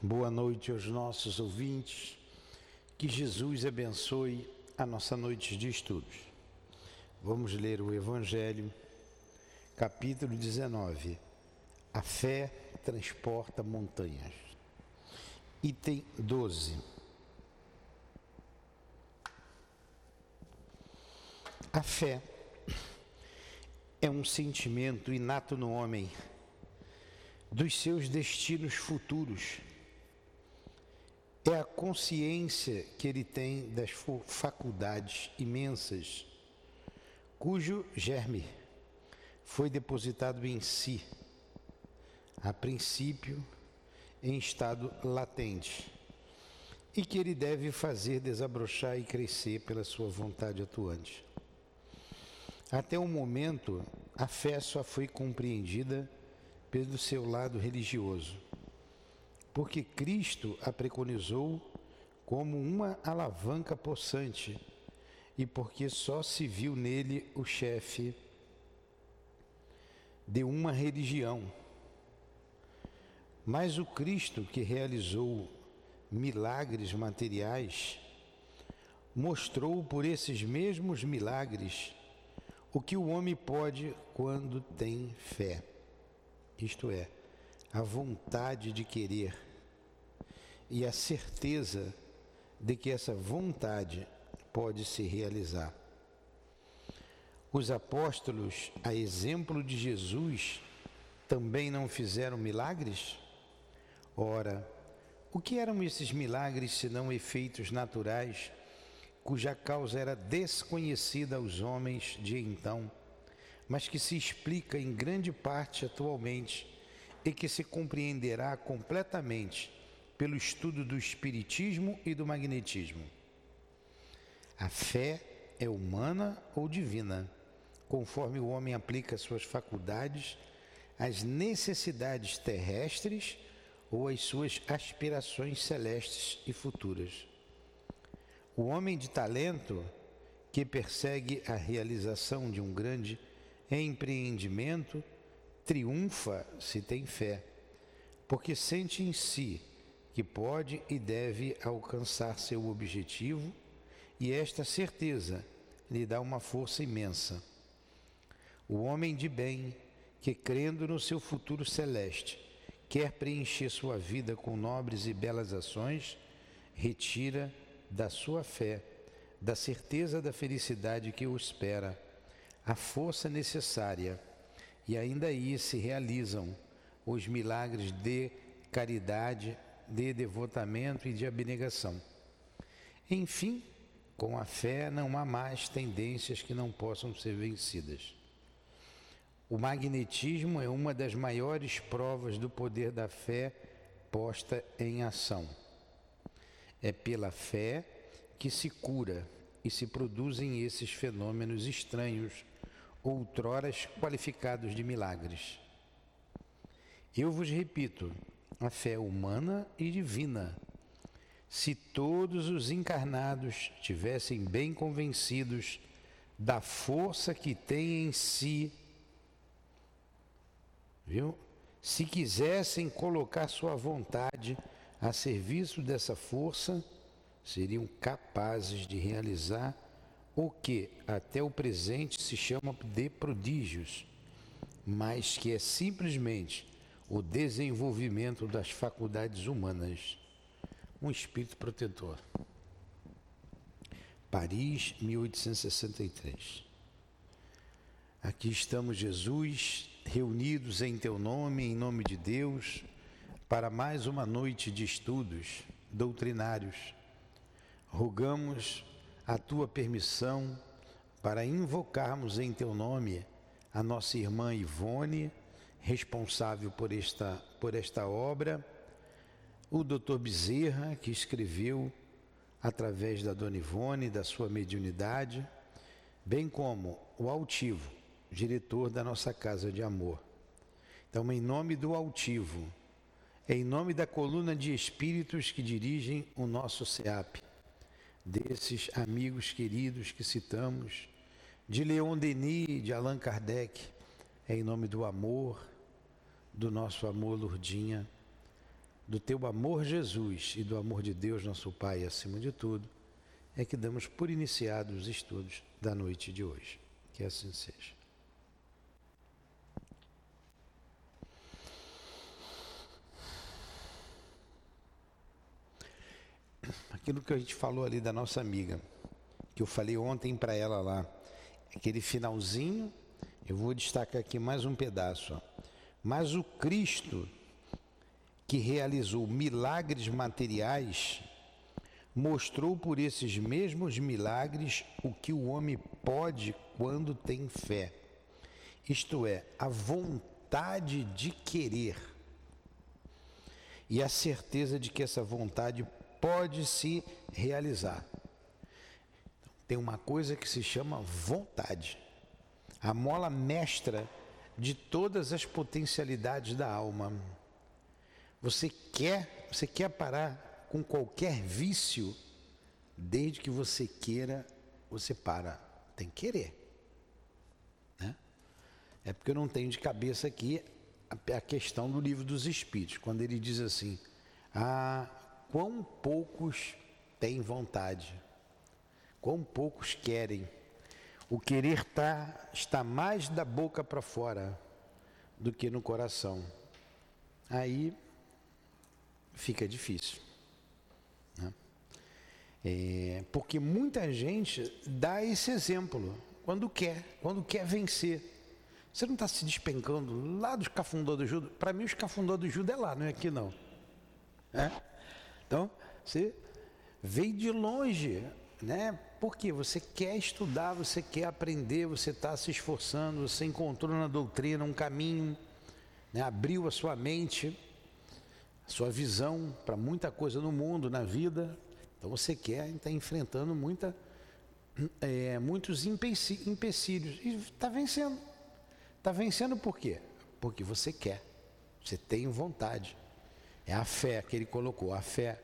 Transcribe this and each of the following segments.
Boa noite aos nossos ouvintes. Que Jesus abençoe a nossa noite de estudos. Vamos ler o Evangelho, capítulo 19. A fé transporta montanhas. Item 12. A fé é um sentimento inato no homem dos seus destinos futuros é a consciência que ele tem das faculdades imensas, cujo germe foi depositado em si, a princípio em estado latente, e que ele deve fazer desabrochar e crescer pela sua vontade atuante. Até o momento, a fé só foi compreendida pelo seu lado religioso porque Cristo a preconizou como uma alavanca possante e porque só se viu nele o chefe de uma religião. Mas o Cristo que realizou milagres materiais mostrou por esses mesmos milagres o que o homem pode quando tem fé, isto é, a vontade de querer e a certeza de que essa vontade pode se realizar. Os apóstolos, a exemplo de Jesus, também não fizeram milagres? Ora, o que eram esses milagres senão efeitos naturais, cuja causa era desconhecida aos homens de então, mas que se explica em grande parte atualmente e que se compreenderá completamente pelo estudo do Espiritismo e do Magnetismo. A fé é humana ou divina, conforme o homem aplica suas faculdades às necessidades terrestres ou às suas aspirações celestes e futuras. O homem de talento que persegue a realização de um grande empreendimento triunfa se tem fé, porque sente em si que pode e deve alcançar seu objetivo, e esta certeza lhe dá uma força imensa. O homem de bem, que crendo no seu futuro celeste, quer preencher sua vida com nobres e belas ações, retira da sua fé, da certeza da felicidade que o espera, a força necessária, e ainda aí se realizam os milagres de caridade de devotamento e de abnegação. Enfim, com a fé não há mais tendências que não possam ser vencidas. O magnetismo é uma das maiores provas do poder da fé posta em ação. É pela fé que se cura e se produzem esses fenômenos estranhos, outroras qualificados de milagres. Eu vos repito, a fé humana e divina. Se todos os encarnados tivessem bem convencidos da força que tem em si, viu? Se quisessem colocar sua vontade a serviço dessa força, seriam capazes de realizar o que até o presente se chama de prodígios, mas que é simplesmente o desenvolvimento das faculdades humanas. Um espírito protetor. Paris, 1863. Aqui estamos, Jesus, reunidos em Teu nome, em nome de Deus, para mais uma noite de estudos doutrinários. Rogamos a Tua permissão para invocarmos em Teu nome a nossa irmã Ivone responsável por esta, por esta obra, o doutor Bezerra, que escreveu através da Dona Ivone, da sua mediunidade, bem como o Altivo, diretor da nossa Casa de Amor. Então, em nome do Altivo, em nome da coluna de espíritos que dirigem o nosso SEAP, desses amigos queridos que citamos, de Leon Denis, de Allan Kardec, em nome do amor, do nosso amor, Lourdinha, do teu amor, Jesus, e do amor de Deus, nosso Pai, acima de tudo, é que damos por iniciados os estudos da noite de hoje. Que assim seja. Aquilo que a gente falou ali da nossa amiga, que eu falei ontem para ela lá, aquele finalzinho, eu vou destacar aqui mais um pedaço. Ó. Mas o Cristo que realizou milagres materiais mostrou por esses mesmos milagres o que o homem pode quando tem fé. Isto é, a vontade de querer e a certeza de que essa vontade pode se realizar. Tem uma coisa que se chama vontade, a mola mestra de todas as potencialidades da alma. Você quer, você quer parar com qualquer vício, desde que você queira, você para. Tem que querer. Né? É porque eu não tenho de cabeça aqui a, questão do livro dos Espíritos, quando ele diz assim: ah, quão poucos têm vontade, quão poucos querem. O querer tá, está mais da boca para fora do que no coração. Aí fica difícil. Né? É, porque muita gente dá esse exemplo quando quer, quando quer vencer. Você não está se despencando lá dos cafundó do Judo? Para mim, os cafundó do Judo é lá, não é aqui não. É? Então, você veio de longe, né? Porque você quer estudar, você quer aprender, você está se esforçando, você encontrou na doutrina um caminho, né? abriu a sua mente sua visão para muita coisa no mundo, na vida. Então você quer está enfrentando muita, é, muitos empecilhos e está vencendo. Está vencendo por quê? Porque você quer, você tem vontade. É a fé que ele colocou, a fé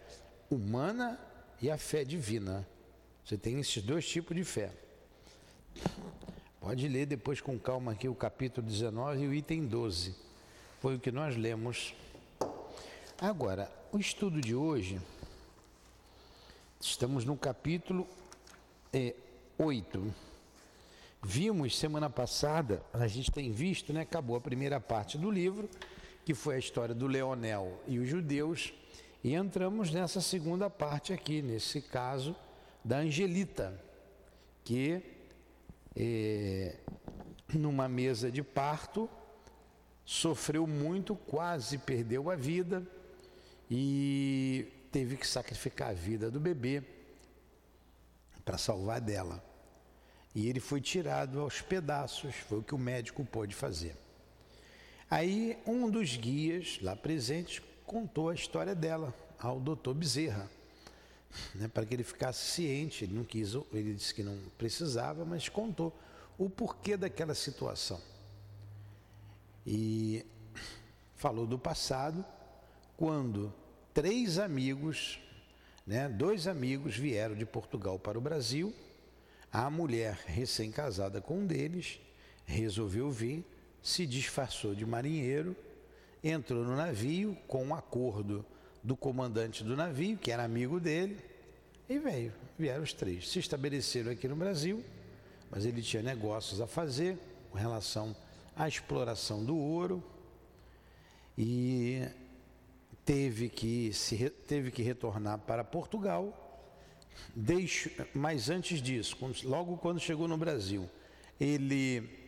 humana e a fé divina. Você tem esses dois tipos de fé. Pode ler depois com calma aqui o capítulo 19 e o item 12. Foi o que nós lemos Agora, o estudo de hoje, estamos no capítulo é, 8. Vimos semana passada, a gente tem visto, né? Acabou a primeira parte do livro, que foi a história do Leonel e os judeus, e entramos nessa segunda parte aqui, nesse caso da Angelita, que é, numa mesa de parto sofreu muito, quase perdeu a vida e teve que sacrificar a vida do bebê para salvar dela. E ele foi tirado aos pedaços, foi o que o médico pôde fazer. Aí um dos guias lá presentes contou a história dela ao doutor Bezerra, né, para que ele ficasse ciente. Ele não quis, ele disse que não precisava, mas contou o porquê daquela situação. E falou do passado quando três amigos, né, dois amigos vieram de Portugal para o Brasil, a mulher recém-casada com um deles resolveu vir, se disfarçou de marinheiro, entrou no navio com um acordo do comandante do navio, que era amigo dele, e veio. Vieram os três. Se estabeleceram aqui no Brasil, mas ele tinha negócios a fazer com relação à exploração do ouro. E teve que, se, teve que retornar para Portugal. Deixo, mas antes disso, logo quando chegou no Brasil, ele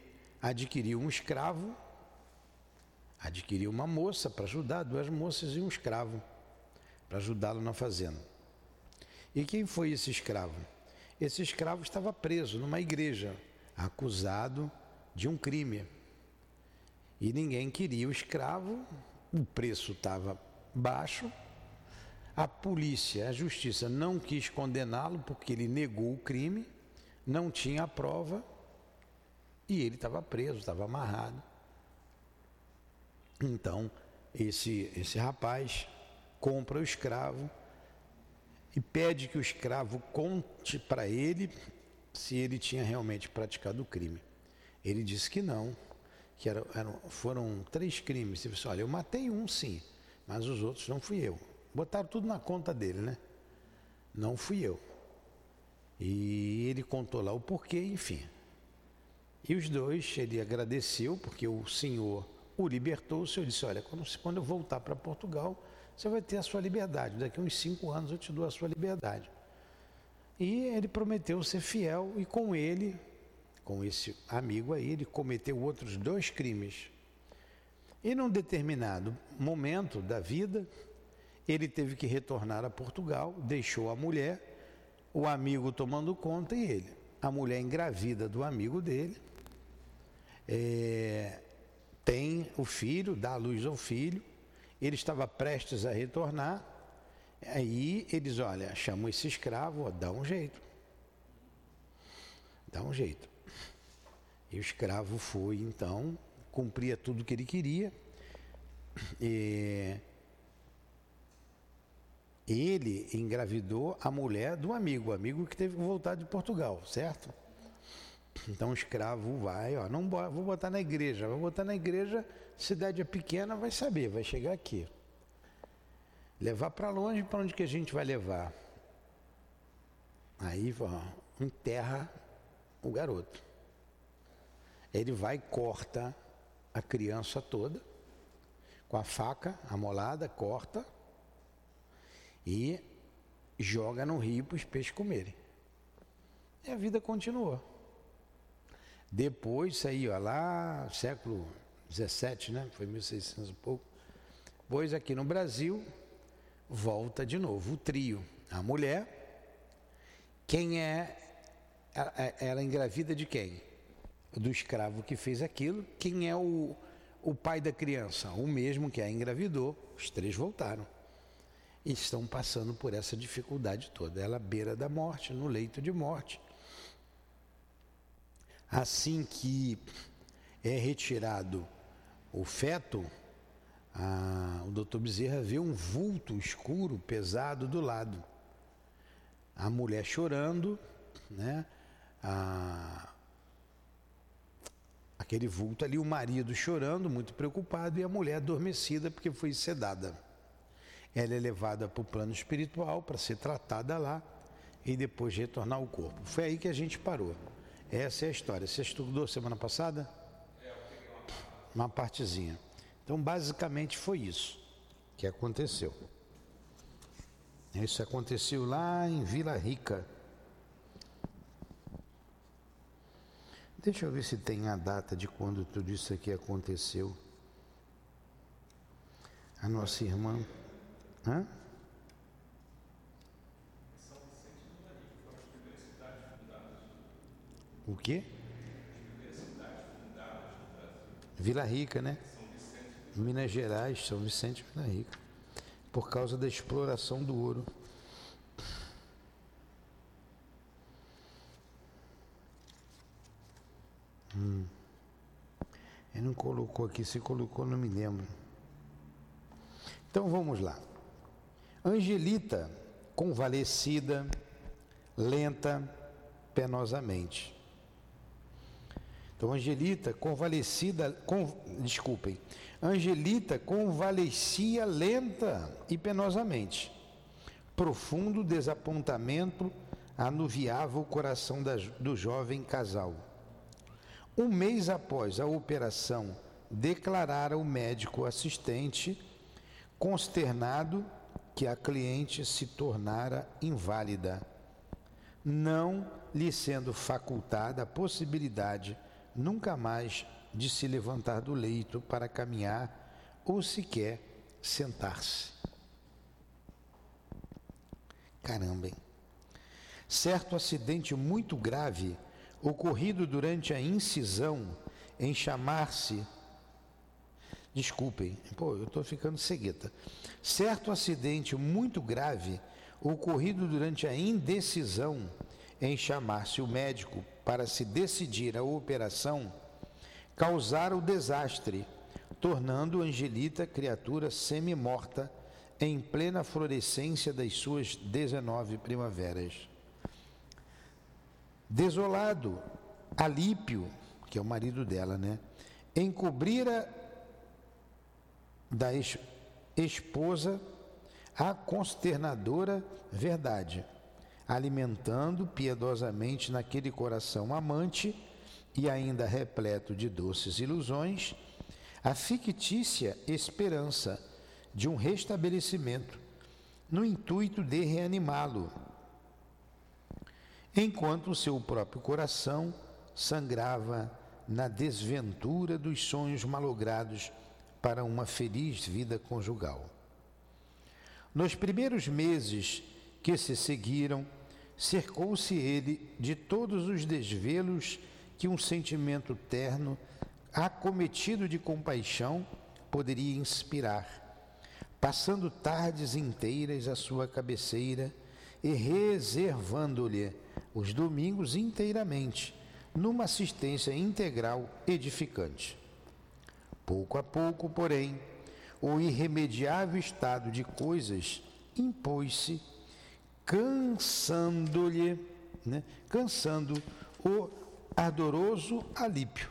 adquiriu um escravo, adquiriu uma moça para ajudar, duas moças e um escravo para ajudá-lo na fazenda. E quem foi esse escravo? Esse escravo estava preso numa igreja, acusado de um crime. E ninguém queria o escravo, o preço estava baixo. A polícia, a justiça não quis condená-lo porque ele negou o crime, não tinha a prova e ele estava preso, estava amarrado. Então, esse, esse rapaz compra o escravo e pede que o escravo conte para ele se ele tinha realmente praticado o crime. Ele disse que não, que era, eram, foram três crimes. Ele disse, olha, eu matei um sim, mas os outros não fui eu. Botaram tudo na conta dele, né? Não fui eu. E ele contou lá o porquê, enfim. E os dois, ele agradeceu, porque o Senhor o libertou. O Senhor disse: Olha, quando, quando eu voltar para Portugal, você vai ter a sua liberdade. Daqui a uns cinco anos eu te dou a sua liberdade. E ele prometeu ser fiel, e com ele, com esse amigo aí, ele cometeu outros dois crimes. E num determinado momento da vida, ele teve que retornar a Portugal, deixou a mulher, o amigo tomando conta e ele. A mulher engravida do amigo dele, é, tem o filho, dá a luz ao filho, ele estava prestes a retornar, aí eles, olha, chamam esse escravo, ó, dá um jeito. Dá um jeito. E o escravo foi, então, cumpria tudo que ele queria. E ele engravidou a mulher do amigo, amigo que teve que voltar de Portugal, certo? Então o escravo vai, ó, não vou botar na igreja, vou botar na igreja, cidade é pequena, vai saber, vai chegar aqui. Levar para longe, para onde que a gente vai levar? Aí, ó, enterra o garoto. Ele vai corta a criança toda, com a faca amolada, corta e joga no rio para os peixes comerem. E a vida continuou. Depois, ó, lá, século 17, né? Foi 1600 e pouco. Pois aqui no Brasil, volta de novo o trio. A mulher, quem é, ela engravida de quem? Do escravo que fez aquilo. Quem é o, o pai da criança? O mesmo que a engravidou. Os três voltaram. E estão passando por essa dificuldade toda. Ela beira da morte, no leito de morte. Assim que é retirado o feto, a, o doutor Bezerra vê um vulto escuro, pesado do lado. A mulher chorando, né? A, aquele vulto ali, o marido chorando, muito preocupado, e a mulher adormecida porque foi sedada. Ela é levada para o plano espiritual para ser tratada lá e depois retornar ao corpo. Foi aí que a gente parou. Essa é a história. Você estudou semana passada? Uma partezinha. Então, basicamente foi isso que aconteceu. Isso aconteceu lá em Vila Rica. Deixa eu ver se tem a data de quando tudo isso aqui aconteceu. A nossa irmã. Hã? O quê? Vila Rica, né? Minas Gerais, São Vicente Vila Rica. Por causa da exploração do ouro. Hum. Ele não colocou aqui, se colocou, não me lembro. Então vamos lá. Angelita, convalescida, lenta, penosamente. Então, Angelita, convalescida, com, desculpem, Angelita convalescia lenta e penosamente. Profundo desapontamento anuviava o coração da, do jovem casal. Um mês após a operação, declarara o médico assistente, consternado, que a cliente se tornara inválida, não lhe sendo facultada a possibilidade nunca mais de se levantar do leito para caminhar ou sequer sentar-se. Caramba, hein? Certo acidente muito grave ocorrido durante a incisão em chamar-se. Desculpem, pô, eu estou ficando cegueta. Certo acidente muito grave ocorrido durante a indecisão em chamar-se o médico para se decidir a operação, causara o desastre, tornando Angelita criatura semi-morta em plena florescência das suas 19 primaveras. Desolado, Alípio, que é o marido dela, né, encobrira da esposa a consternadora verdade, alimentando piedosamente naquele coração amante e ainda repleto de doces ilusões, a fictícia esperança de um restabelecimento, no intuito de reanimá-lo, enquanto o seu próprio coração sangrava na desventura dos sonhos malogrados para uma feliz vida conjugal. Nos primeiros meses que se seguiram, cercou-se ele de todos os desvelos que um sentimento terno, acometido de compaixão, poderia inspirar, passando tardes inteiras à sua cabeceira e reservando-lhe os domingos inteiramente, numa assistência integral edificante. Pouco a pouco, porém, o irremediável estado de coisas impôs-se, cansando-lhe, né, cansando o ardoroso alípio.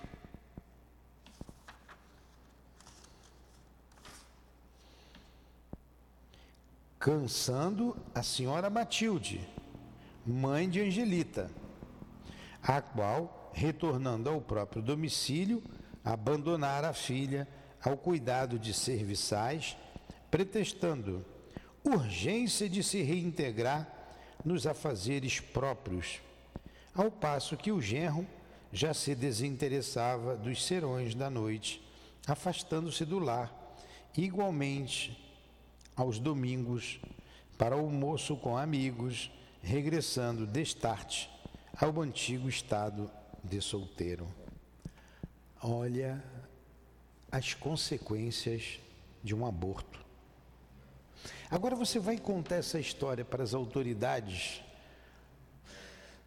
Cansando a senhora Matilde, mãe de Angelita, a qual, retornando ao próprio domicílio, abandonara a filha ao cuidado de serviçais, pretextando urgência de se reintegrar nos afazeres próprios, ao passo que o genro já se desinteressava dos serões da noite, afastando-se do lar, igualmente aos domingos, para almoço com amigos, regressando destarte ao antigo estado de solteiro. Olha as consequências de um aborto. Agora você vai contar essa história para as autoridades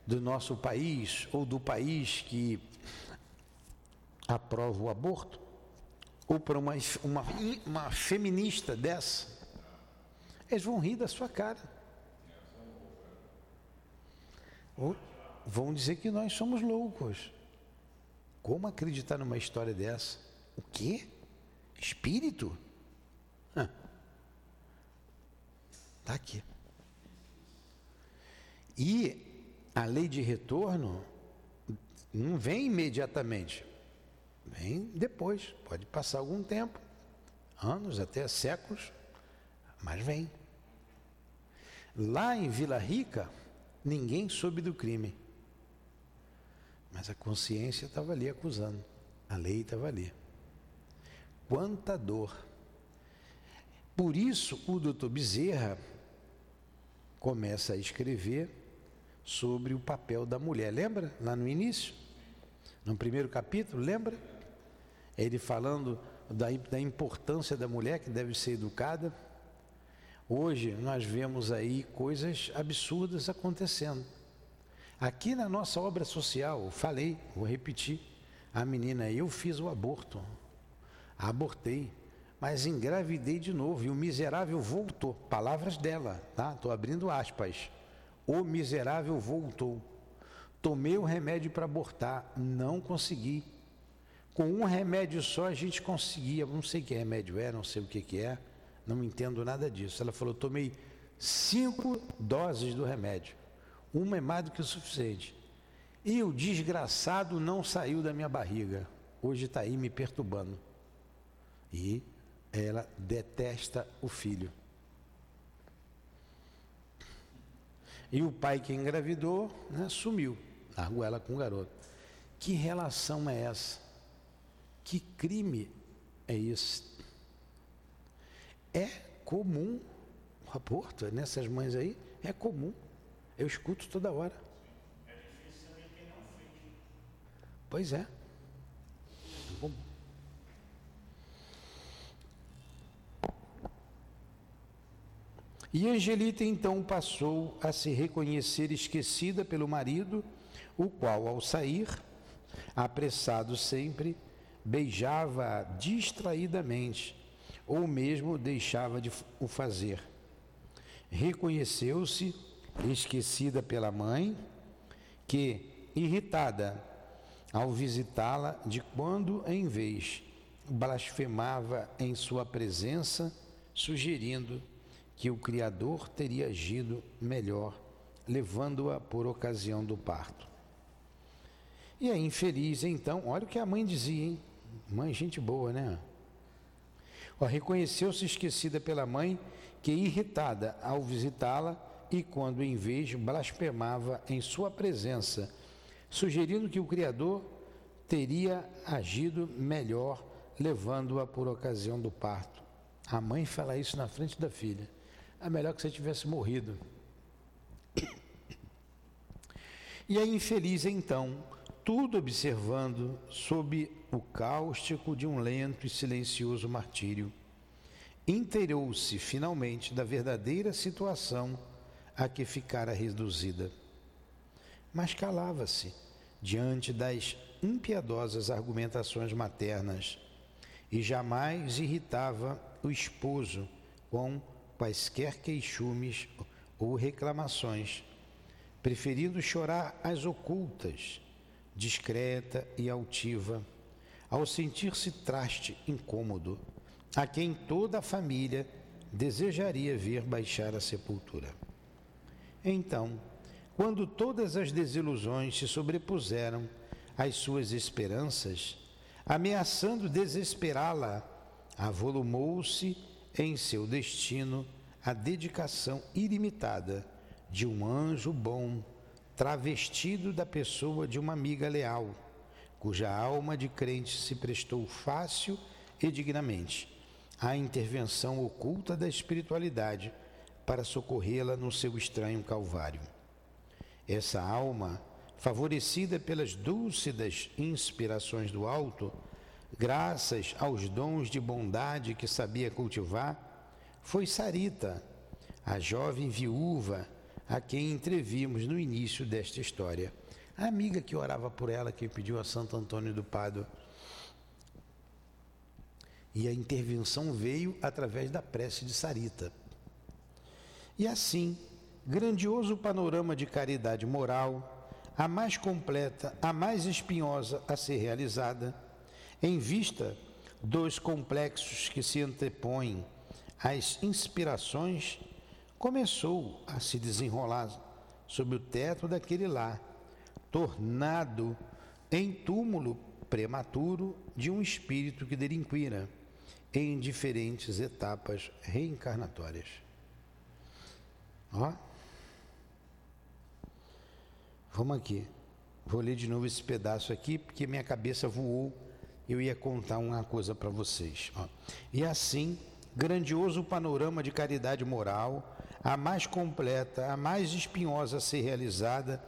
do nosso país ou do país que aprova o aborto? Ou para uma, uma, uma feminista dessa? Eles vão rir da sua cara. Ou vão dizer que nós somos loucos. Como acreditar numa história dessa? O quê? Espírito? Está aqui. E a lei de retorno não vem imediatamente, vem depois. Pode passar algum tempo, anos, até séculos, mas vem. Lá em Vila Rica, ninguém soube do crime. Mas a consciência estava ali acusando, a lei estava ali. Quanta dor. Por isso, o doutor Bezerra começa a escrever sobre o papel da mulher. Lembra? Lá no início? No primeiro capítulo, lembra? Ele falando da, da importância da mulher que deve ser educada. Hoje nós vemos aí coisas absurdas acontecendo. Aqui na nossa obra social, falei, vou repetir, a menina, eu fiz o aborto abortei, mas engravidei de novo e o miserável voltou. Palavras dela, tá? Estou abrindo aspas. O miserável voltou. Tomei o remédio para abortar, não consegui. Com um remédio só a gente conseguia, não sei que remédio é, não sei o que, que é, não entendo nada disso. Ela falou: tomei cinco doses do remédio, uma é mais do que o suficiente. E o desgraçado não saiu da minha barriga. Hoje está aí me perturbando. E ela detesta o filho. E o pai que engravidou né, sumiu, largou ela com o garoto. Que relação é essa? Que crime é esse? É comum o aborto é nessas mães aí? É comum. Eu escuto toda hora. É difícil saber quem não fez. Pois é. é comum. E Angelita então passou a se reconhecer esquecida pelo marido, o qual, ao sair, apressado sempre, beijava distraidamente, ou mesmo deixava de o fazer. Reconheceu-se esquecida pela mãe, que, irritada ao visitá-la, de quando em vez blasfemava em sua presença, sugerindo que o Criador teria agido melhor, levando-a por ocasião do parto. E a infeliz, então, olha o que a mãe dizia, hein? Mãe, gente boa, né? Reconheceu-se esquecida pela mãe, que irritada ao visitá-la, e quando em vez blasfemava em sua presença, sugerindo que o Criador teria agido melhor, levando-a por ocasião do parto. A mãe fala isso na frente da filha. É melhor que você tivesse morrido. E a infeliz então, tudo observando sob o cáustico de um lento e silencioso martírio, inteirou-se finalmente da verdadeira situação a que ficara reduzida. Mas calava-se diante das impiedosas argumentações maternas e jamais irritava o esposo com quaisquer queixumes ou reclamações, preferindo chorar às ocultas, discreta e altiva, ao sentir-se traste incômodo, a quem toda a família desejaria ver baixar a sepultura. Então, quando todas as desilusões se sobrepuseram às suas esperanças, ameaçando desesperá-la, avolumou-se em seu destino a dedicação ilimitada de um anjo bom, travestido da pessoa de uma amiga leal, cuja alma de crente se prestou fácil e dignamente à intervenção oculta da espiritualidade para socorrê-la no seu estranho calvário. Essa alma, favorecida pelas dúlcidas inspirações do alto, graças aos dons de bondade que sabia cultivar, foi Sarita, a jovem viúva a quem entrevimos no início desta história. A amiga que orava por ela, que pediu a Santo Antônio do Pádua. E a intervenção veio através da prece de Sarita. E assim, grandioso panorama de caridade moral, a mais completa, a mais espinhosa a ser realizada, em vista dos complexos que se antepõem às inspirações, começou a se desenrolar sob o teto daquele lar, tornado em túmulo prematuro de um espírito que delinquira em diferentes etapas reencarnatórias. Ó. Vamos aqui. Vou ler de novo esse pedaço aqui, porque minha cabeça voou. Eu ia contar uma coisa para vocês. Ó. E assim, grandioso panorama de caridade moral, a mais completa, a mais espinhosa a ser realizada,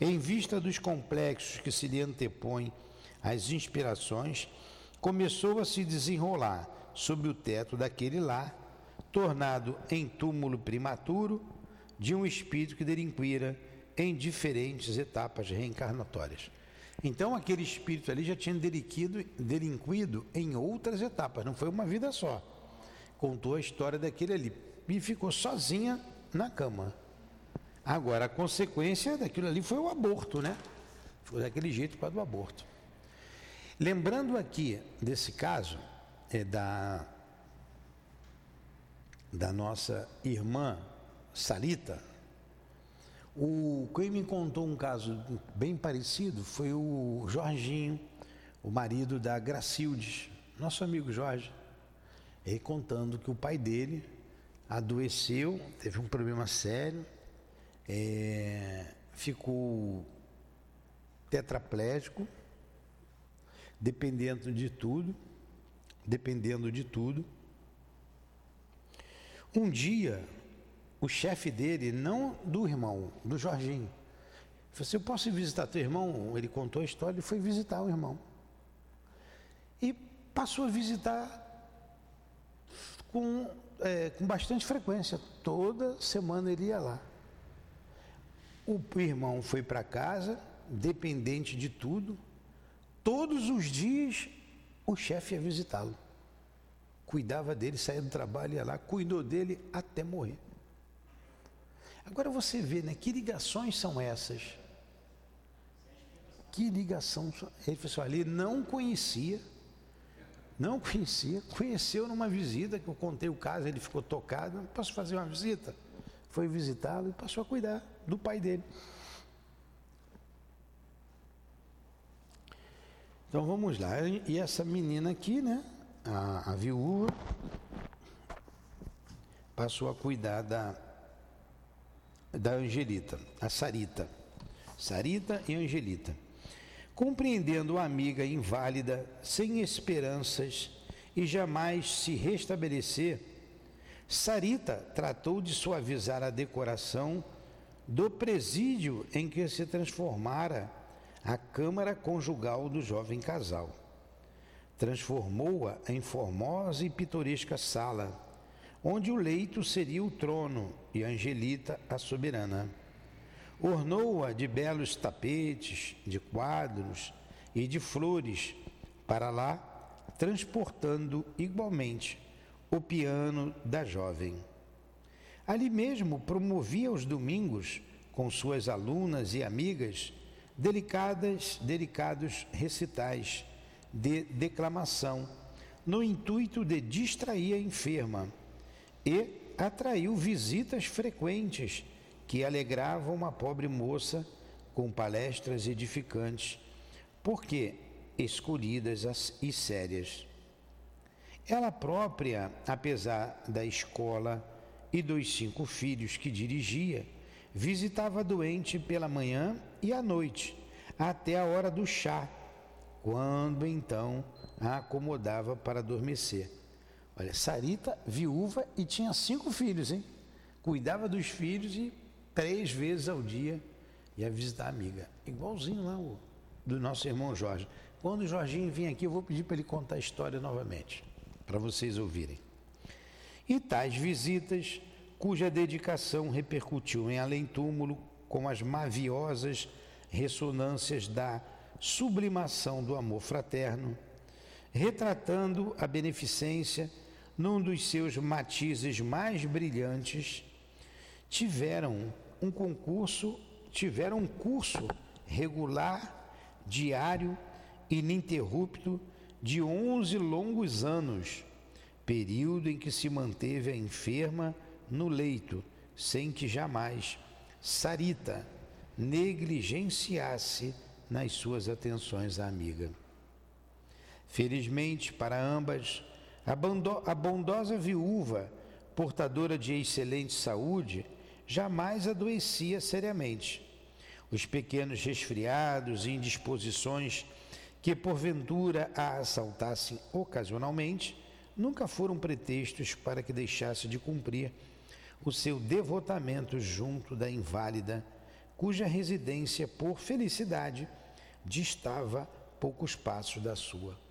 em vista dos complexos que se lhe antepõem às inspirações, começou a se desenrolar sob o teto daquele lar, tornado em túmulo prematuro de um espírito que delinquira em diferentes etapas reencarnatórias. Então, aquele espírito ali já tinha delinquido, delinquido em outras etapas, não foi uma vida só. Contou a história daquele ali e ficou sozinha na cama. Agora, a consequência daquilo ali foi o aborto, né? Foi daquele jeito para do aborto. Lembrando aqui desse caso é da da nossa irmã Salita, o, quem me contou um caso bem parecido foi o Jorginho, o marido da Gracildes, nosso amigo Jorge. Ele contando que o pai dele adoeceu, teve um problema sério, é, ficou tetraplégico, dependendo de tudo, dependendo de tudo. Um dia, o chefe dele, não do irmão, do Jorginho. Falou assim, eu posso ir visitar teu irmão? Ele contou a história e foi visitar o irmão. E passou a visitar com, é, com bastante frequência. Toda semana ele ia lá. O irmão foi para casa, dependente de tudo. Todos os dias o chefe ia visitá-lo. Cuidava dele, saía do trabalho, ia lá, cuidou dele até morrer. Agora você vê, né? Que ligações são essas? Que ligação? Ele falou assim, ele não conhecia, Não conhecia, conheceu numa visita que eu contei o caso, ele ficou tocado, posso fazer uma visita? Foi visitá-lo e passou a cuidar do pai dele. Então vamos lá. E essa menina aqui, né? A, a viúva passou a cuidar da, da Angelita, a Sarita. Sarita e Angelita. Compreendendo a amiga inválida, sem esperanças e jamais se restabelecer, Sarita tratou de suavizar a decoração do presídio em que se transformara a câmara conjugal do jovem casal. Transformou-a em formosa e pitoresca sala, onde o leito seria o trono e Angelita a soberana. Ornou-a de belos tapetes, de quadros e de flores, para lá, transportando igualmente o piano da jovem. Ali mesmo promovia os domingos, com suas alunas e amigas, delicadas, delicados recitais de declamação, no intuito de distrair a enferma, e atraiu visitas frequentes que alegravam uma pobre moça com palestras edificantes, porque escolhidas e sérias. Ela própria, apesar da escola e dos cinco filhos que dirigia, visitava a doente pela manhã e à noite, até a hora do chá, quando então a acomodava para adormecer. Olha, Sarita, viúva e tinha cinco filhos, hein? Cuidava dos filhos e três vezes ao dia ia visitar a amiga. Igualzinho lá o do nosso irmão Jorge. Quando o Jorginho vir aqui, eu vou pedir para ele contar a história novamente, para vocês ouvirem. E tais visitas, cuja dedicação repercutiu em além-túmulo com as maviosas ressonâncias da sublimação do amor fraterno, retratando a beneficência num dos seus matizes mais brilhantes, tiveram um concurso, tiveram um curso regular, diário, ininterrupto, de 11 longos anos, período em que se manteve a enferma no leito, sem que jamais Sarita negligenciasse nas suas atenções à amiga. Felizmente para ambas, a bondosa viúva, portadora de excelente saúde, jamais adoecia seriamente. Os pequenos resfriados e indisposições que porventura a assaltassem ocasionalmente nunca foram pretextos para que deixasse de cumprir o seu devotamento junto da inválida, cuja residência, por felicidade, distava poucos passos da sua.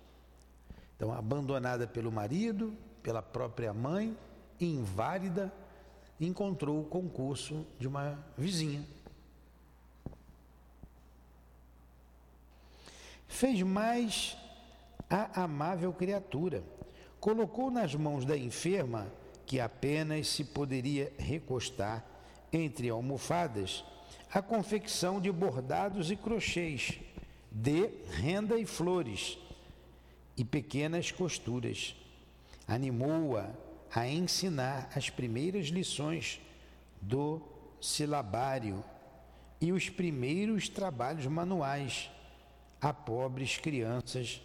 Então, abandonada pelo marido, pela própria mãe, inválida, encontrou o concurso de uma vizinha. Fez mais a amável criatura, colocou nas mãos da enferma, que apenas se poderia recostar entre almofadas, a confecção de bordados e crochês, de renda e flores e pequenas costuras. Animou-a a ensinar as primeiras lições do silabário e os primeiros trabalhos manuais a pobres crianças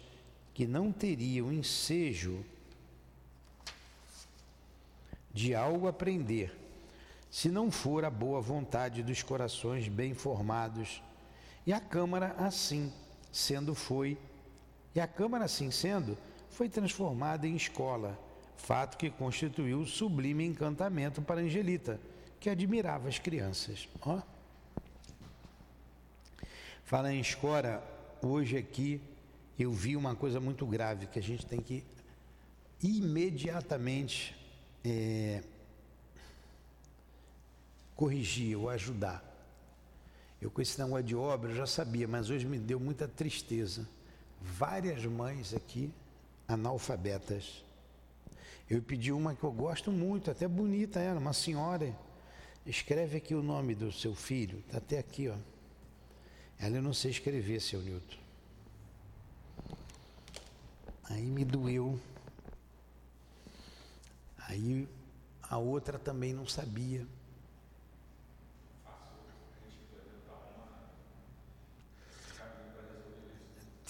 que não teriam ensejo de algo aprender, se não for a boa vontade dos corações bem formados. E a Câmara assim sendo foi, e a Câmara assim sendo, foi transformada em escola fato que constituiu sublime encantamento para Angelita, que admirava as crianças. Ó. Fala em escola, hoje aqui eu vi uma coisa muito grave que a gente tem que imediatamente é, corrigir ou ajudar. Eu com esse negócio de obra eu já sabia, mas hoje me deu muita tristeza. Várias mães aqui analfabetas eu pedi uma que eu gosto muito, até bonita ela, uma senhora. Escreve aqui o nome do seu filho, está até aqui, ó. Ela eu não sei escrever, seu Newton. Aí me doeu. Aí a outra também não sabia.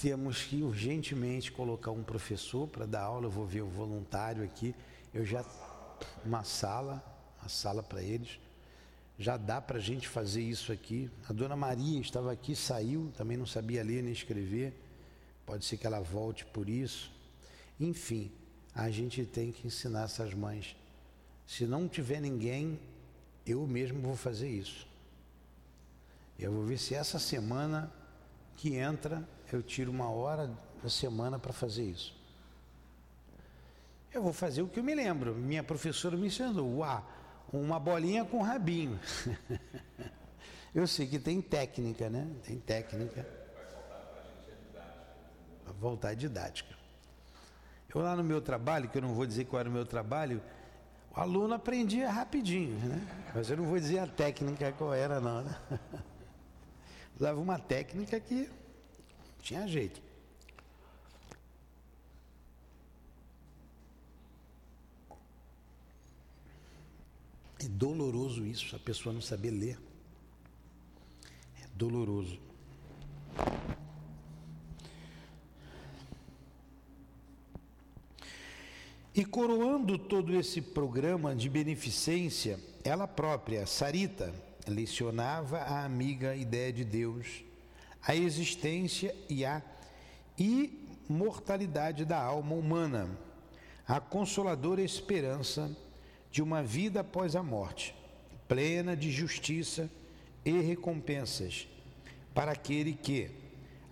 Temos que urgentemente colocar um professor para dar aula. Eu vou ver o voluntário aqui. Eu já uma sala, uma sala para eles. Já dá para a gente fazer isso aqui. A dona Maria estava aqui, saiu, também não sabia ler nem escrever. Pode ser que ela volte por isso. Enfim, a gente tem que ensinar essas mães. Se não tiver ninguém, eu mesmo vou fazer isso. Eu vou ver se essa semana que entra eu tiro uma hora da semana para fazer isso. Eu vou fazer o que eu me lembro. Minha professora me ensinou. Uá, uma bolinha com rabinho. eu sei que tem técnica, né? Tem técnica. Vai voltar didática. Eu lá no meu trabalho, que eu não vou dizer qual era o meu trabalho, o aluno aprendia rapidinho, né? Mas eu não vou dizer a técnica qual era, não. Né? Usava uma técnica que tinha jeito. É doloroso isso, a pessoa não saber ler. É doloroso. E coroando todo esse programa de beneficência, ela própria, Sarita, lecionava a amiga ideia de Deus, a existência e a imortalidade da alma humana, a consoladora esperança de uma vida após a morte, plena de justiça e recompensas, para aquele que,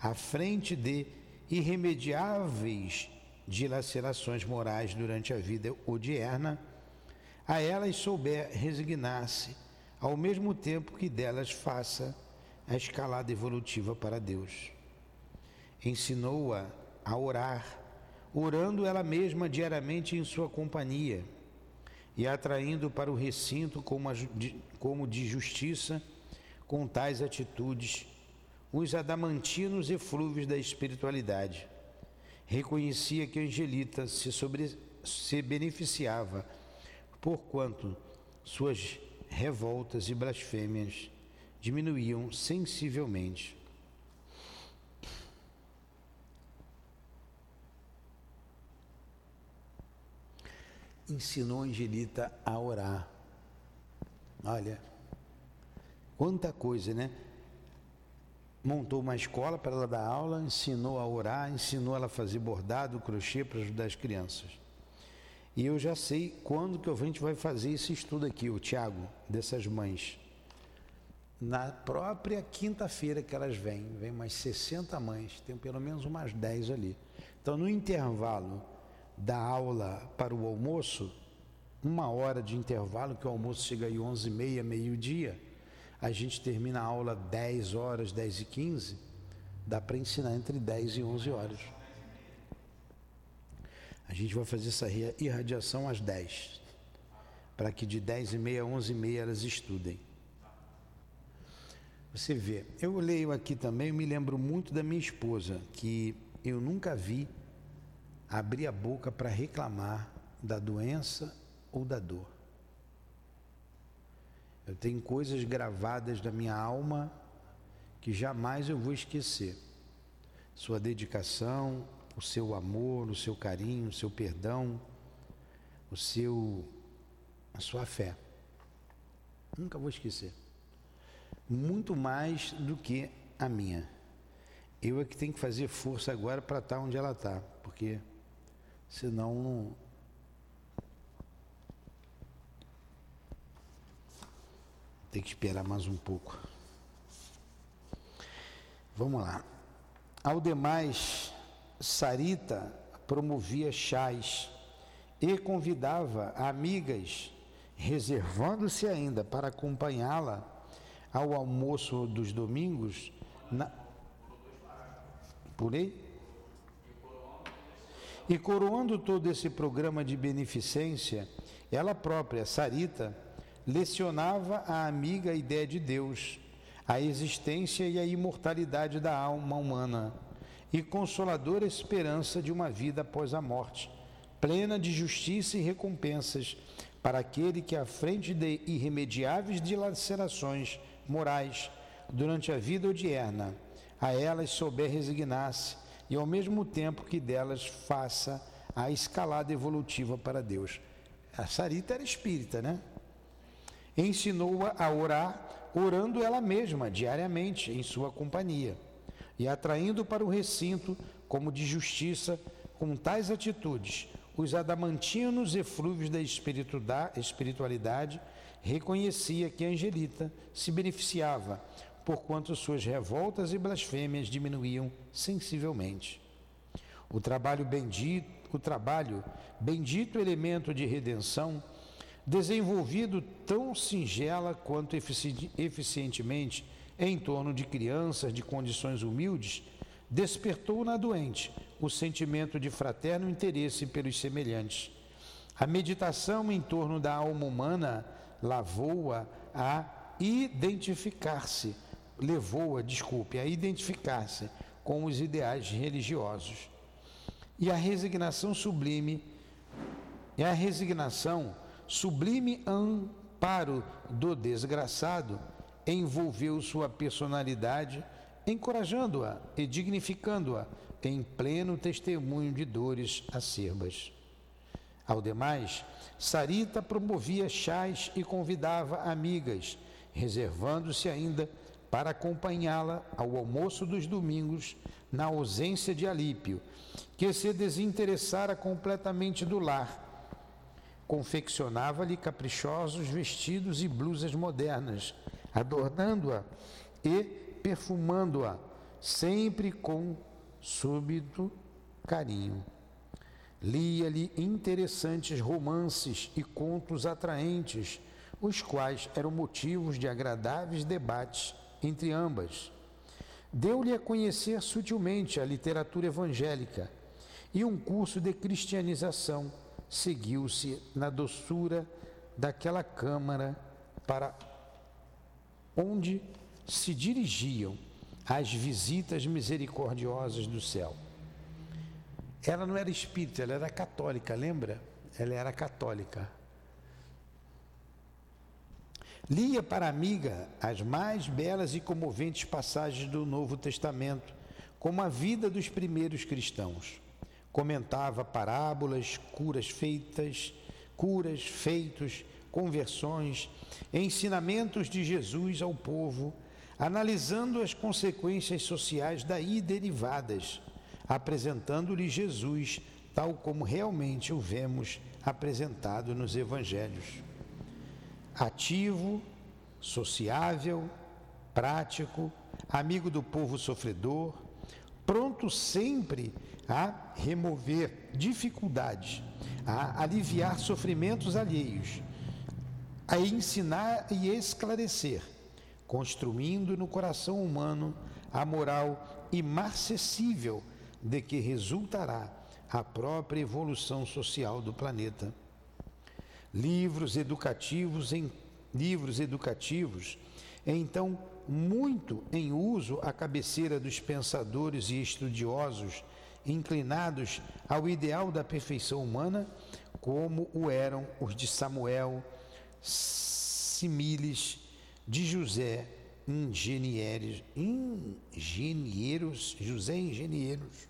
à frente de irremediáveis dilacerações morais durante a vida odierna, a elas souber resignar-se, ao mesmo tempo que delas faça a escalada evolutiva para Deus. Ensinou-a a orar, orando ela mesma diariamente em sua companhia e atraindo para o recinto como, como de justiça, com tais atitudes, os adamantinos eflúvios da espiritualidade. Reconhecia que Angelita se, sobre, se beneficiava, porquanto suas revoltas e blasfêmias diminuíam sensivelmente. ensinou Angelita a orar. Olha, quanta coisa, né? Montou uma escola para ela dar aula, ensinou a orar, ensinou ela a fazer bordado, crochê para ajudar as crianças. E eu já sei quando que a gente vai fazer esse estudo aqui, o Tiago, dessas mães. Na própria quinta-feira que elas vêm, vem umas 60 mães, tem pelo menos umas 10 ali. Então, no intervalo da aula para o almoço, uma hora de intervalo, que o almoço chega aí 11 e meia, meio-dia, a gente termina a aula 10 horas, 10 e 15, dá para ensinar entre 10 e 11 horas. A gente vai fazer essa irradiação às 10, para que de 10 e meia a 11 e meia elas estudem. Você vê, eu leio aqui também, eu me lembro muito da minha esposa, que eu nunca vi abrir a boca para reclamar da doença ou da dor. Eu tenho coisas gravadas da minha alma que jamais eu vou esquecer. Sua dedicação, o seu amor, o seu carinho, o seu perdão, o seu a sua fé. Nunca vou esquecer. Muito mais do que a minha. Eu é que tenho que fazer força agora para estar onde ela está, porque senão não. Tem que esperar mais um pouco. Vamos lá. Ao demais, Sarita promovia chás e convidava amigas, reservando-se ainda para acompanhá-la ao almoço dos domingos. Na... Aí? E coroando todo esse programa de beneficência, ela própria, Sarita, lecionava à amiga a ideia de Deus, a existência e a imortalidade da alma humana, e consoladora esperança de uma vida após a morte, plena de justiça e recompensas para aquele que, à frente de irremediáveis dilacerações morais durante a vida odierna, a elas souber resignar-se e, ao mesmo tempo que delas faça a escalada evolutiva para Deus. A Sarita era espírita, né? Ensinou-a a orar, orando ela mesma diariamente em sua companhia e atraindo para o recinto como de justiça com tais atitudes. Os adamantinos eflúvios da espiritualidade reconhecia que Angelita se beneficiava, porquanto suas revoltas e blasfêmias diminuíam sensivelmente. O trabalho bendito, o trabalho, bendito elemento de redenção, desenvolvido tão singela quanto eficientemente em torno de crianças de condições humildes, despertou na doente o sentimento de fraterno interesse pelos semelhantes. A meditação em torno da alma humana lavou-a a identificar-se, levou-a, desculpe, a identificar-se com os ideais religiosos. E a resignação sublime, e a resignação, sublime amparo do desgraçado, envolveu sua personalidade, encorajando-a e dignificando-a em pleno testemunho de dores acerbas. Ao demais, Sarita promovia chás e convidava amigas, reservando-se ainda para acompanhá-la ao almoço dos domingos, na ausência de Alípio, que se desinteressara completamente do lar. Confeccionava-lhe caprichosos vestidos e blusas modernas, adornando-a e perfumando-a, sempre com súbito carinho. Lia-lhe interessantes romances e contos atraentes, os quais eram motivos de agradáveis debates entre ambas. Deu-lhe a conhecer sutilmente a literatura evangélica e um curso de cristianização seguiu-se na doçura daquela câmara para onde se dirigiam as visitas misericordiosas do céu. Ela não era espírita, ela era católica, lembra? Ela era católica. Lia para a amiga as mais belas e comoventes passagens do Novo Testamento, como a vida dos primeiros cristãos. Comentava parábolas, curas feitas, curas, feitos, conversões, ensinamentos de Jesus ao povo, analisando as consequências sociais daí derivadas, apresentando-lhe Jesus tal como realmente o vemos apresentado nos evangelhos. Ativo, sociável, prático, amigo do povo sofredor, pronto sempre a remover dificuldades, a aliviar sofrimentos alheios, a ensinar e esclarecer, construindo no coração humano a moral imarcessível de que resultará a própria evolução social do planeta. Livros educativos em livros educativos, então muito em uso à cabeceira dos pensadores e estudiosos inclinados ao ideal da perfeição humana, como o eram os de Samuel, Similes, de José, engenheiros, engenheiros, José engenheiros.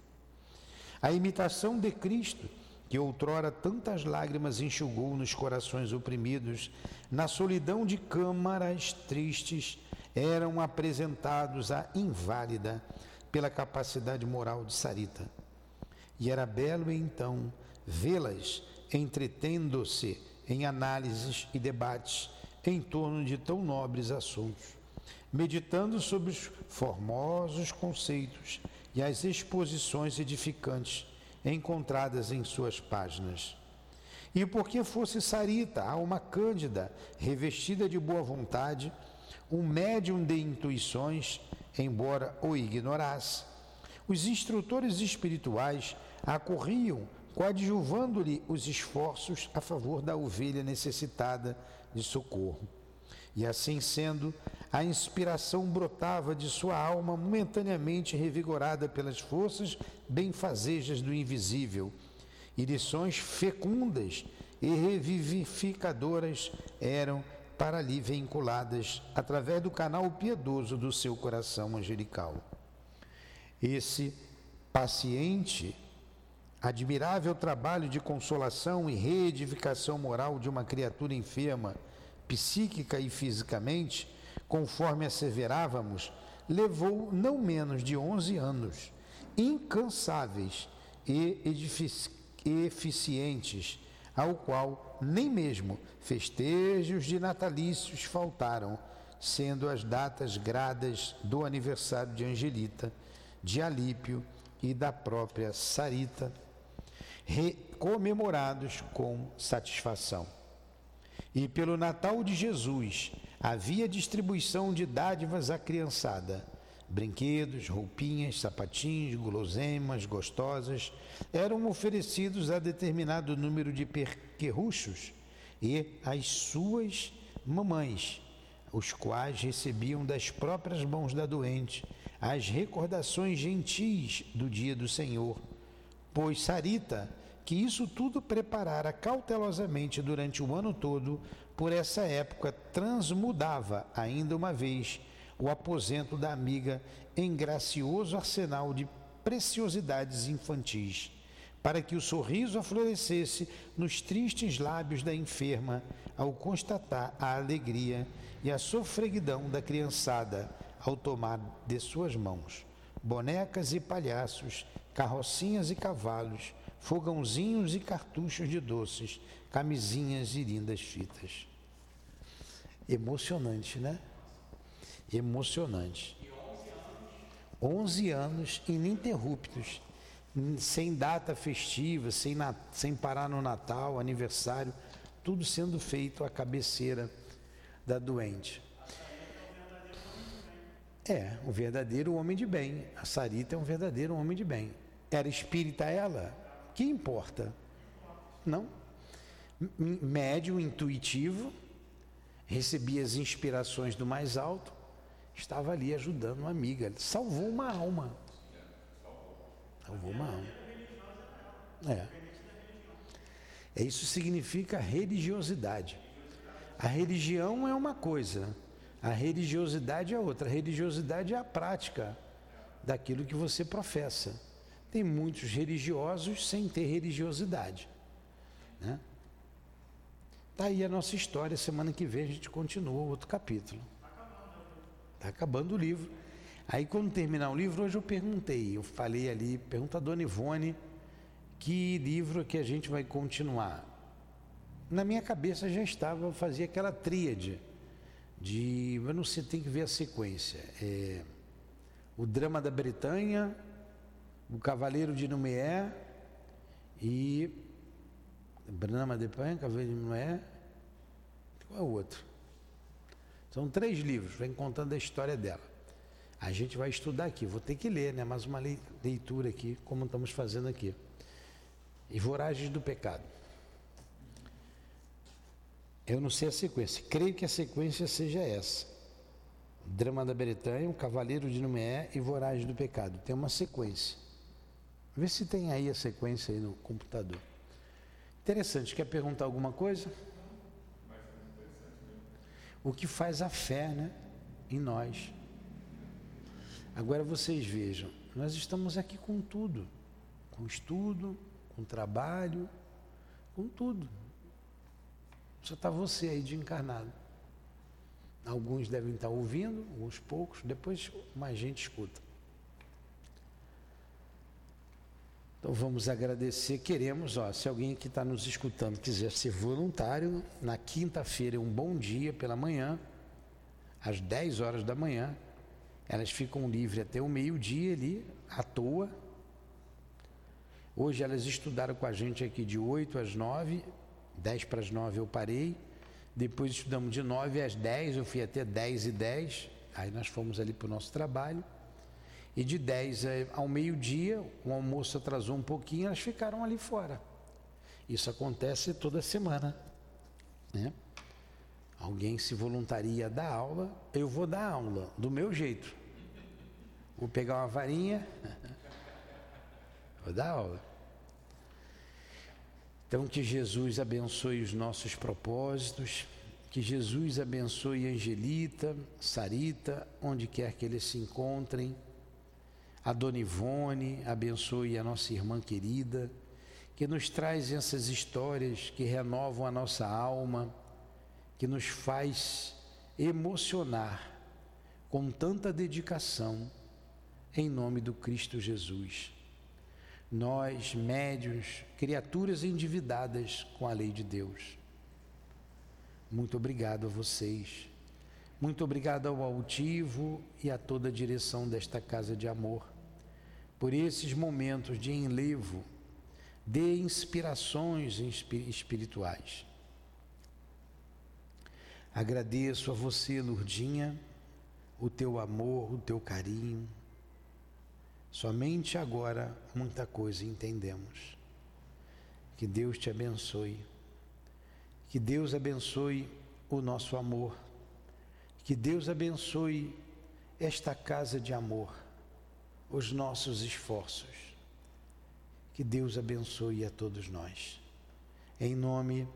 A imitação de Cristo, que outrora tantas lágrimas enxugou nos corações oprimidos, na solidão de câmaras tristes, eram apresentados à inválida pela capacidade moral de Sarita. E era belo então vê-las entretendo-se em análises e debates em torno de tão nobres assuntos, meditando sobre os formosos conceitos e as exposições edificantes encontradas em suas páginas. E porque fosse Sarita, alma cândida, revestida de boa vontade, um médium de intuições, embora o ignorasse, os instrutores espirituais acorriam coadjuvando-lhe os esforços a favor da ovelha necessitada de socorro. E assim sendo, a inspiração brotava de sua alma momentaneamente revigorada pelas forças benfazejas do invisível, e lições fecundas e revivificadoras eram para ali vinculadas através do canal piedoso do seu coração angelical. Esse paciente, admirável trabalho de consolação e reedificação moral de uma criatura enferma, psíquica e fisicamente, conforme asseverávamos, levou não menos de 11 anos, incansáveis e eficientes, ao qual nem mesmo festejos de natalícios faltaram, sendo as datas gradas do aniversário de Angelita, de Alípio e da própria Sarita, comemorados com satisfação. E pelo Natal de Jesus havia distribuição de dádivas à criançada. Brinquedos, roupinhas, sapatinhos, guloseimas gostosas eram oferecidos a determinado número de perquerruchos e às suas mamães, os quais recebiam das próprias mãos da doente as recordações gentis do dia do Senhor, pois Sarita, que isso tudo preparara cautelosamente durante o ano todo, por essa época transmudava ainda uma vez o aposento da amiga em gracioso arsenal de preciosidades infantis, para que o sorriso aflorescesse nos tristes lábios da enferma ao constatar a alegria e a sofreguidão da criançada ao tomar de suas mãos bonecas e palhaços, carrocinhas e cavalos, fogãozinhos e cartuchos de doces, camisinhas e lindas fitas. Emocionante, né? Emocionante. 11 anos ininterruptos, sem data festiva, sem, sem parar no Natal, aniversário, tudo sendo feito à cabeceira da doente. É, um verdadeiro homem de bem. A Sarita é um verdadeiro homem de bem. Era espírita ela? Que importa? Não. Médio, intuitivo, recebia as inspirações do mais alto, estava ali ajudando uma amiga. Salvou uma alma. Salvou uma alma. É. é isso significa religiosidade. A religião é uma coisa, a religiosidade é outra. A religiosidade é a prática daquilo que você professa. Tem muitos religiosos sem ter religiosidade. Né? Tá aí a nossa história. Semana que vem a gente continua outro capítulo. Está acabando o livro. Aí quando terminar o livro, hoje eu perguntei, eu falei ali, pergunta a Dona Ivone, que livro que a gente vai continuar. Na minha cabeça já estava, fazia aquela tríade de. Eu não sei, tem que ver a sequência. É, o Drama da Bretanha, O Cavaleiro de Noé e. Drama da Bretanha, Cavaleiro de Noé. Qual é o outro? São três livros, vem contando a história dela. A gente vai estudar aqui, vou ter que ler, né? Mais uma leitura aqui, como estamos fazendo aqui. E Voragens do Pecado. Eu não sei a sequência. Creio que a sequência seja essa. Drama da Bretanha, o Cavaleiro de Numeé e Voragem do Pecado. Tem uma sequência. Vê se tem aí a sequência aí no computador. Interessante. Quer perguntar alguma coisa? O que faz a fé, né? Em nós. Agora vocês vejam, nós estamos aqui com tudo, com estudo, com trabalho, com tudo. Só está você aí de encarnado. Alguns devem estar ouvindo, alguns poucos, depois mais gente escuta. Então vamos agradecer, queremos, ó, se alguém que está nos escutando quiser ser voluntário, na quinta-feira é um bom dia pela manhã, às 10 horas da manhã, elas ficam livres até o meio-dia ali, à toa. Hoje elas estudaram com a gente aqui de 8 às 9, 10 para as 9 eu parei, depois estudamos de 9 às 10, eu fui até 10 e 10, aí nós fomos ali para o nosso trabalho, e de 10 ao meio-dia, o almoço atrasou um pouquinho, elas ficaram ali fora. Isso acontece toda semana. Né? Alguém se voluntaria a dar aula, eu vou dar aula do meu jeito. Vou pegar uma varinha, vou dar aula. Então, que Jesus abençoe os nossos propósitos, que Jesus abençoe Angelita, Sarita, onde quer que eles se encontrem, a Dona Ivone, abençoe a nossa irmã querida, que nos traz essas histórias que renovam a nossa alma que nos faz emocionar com tanta dedicação em nome do Cristo Jesus. Nós, médios, criaturas endividadas com a lei de Deus. Muito obrigado a vocês. Muito obrigado ao altivo e a toda a direção desta casa de amor por esses momentos de enlevo, de inspirações espirituais. Agradeço a você, Lurdinha, o teu amor, o teu carinho. Somente agora muita coisa entendemos. Que Deus te abençoe. Que Deus abençoe o nosso amor. Que Deus abençoe esta casa de amor, os nossos esforços. Que Deus abençoe a todos nós. Em nome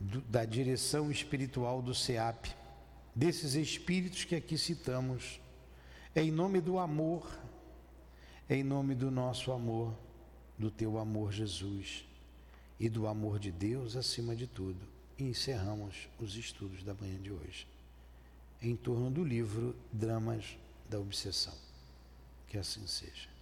do, da direção espiritual do SEAP, desses espíritos que aqui citamos, em nome do amor, em nome do nosso amor, do teu amor, Jesus, e do amor de Deus acima de tudo. E encerramos os estudos da manhã de hoje, em torno do livro Dramas da Obsessão. Que assim seja.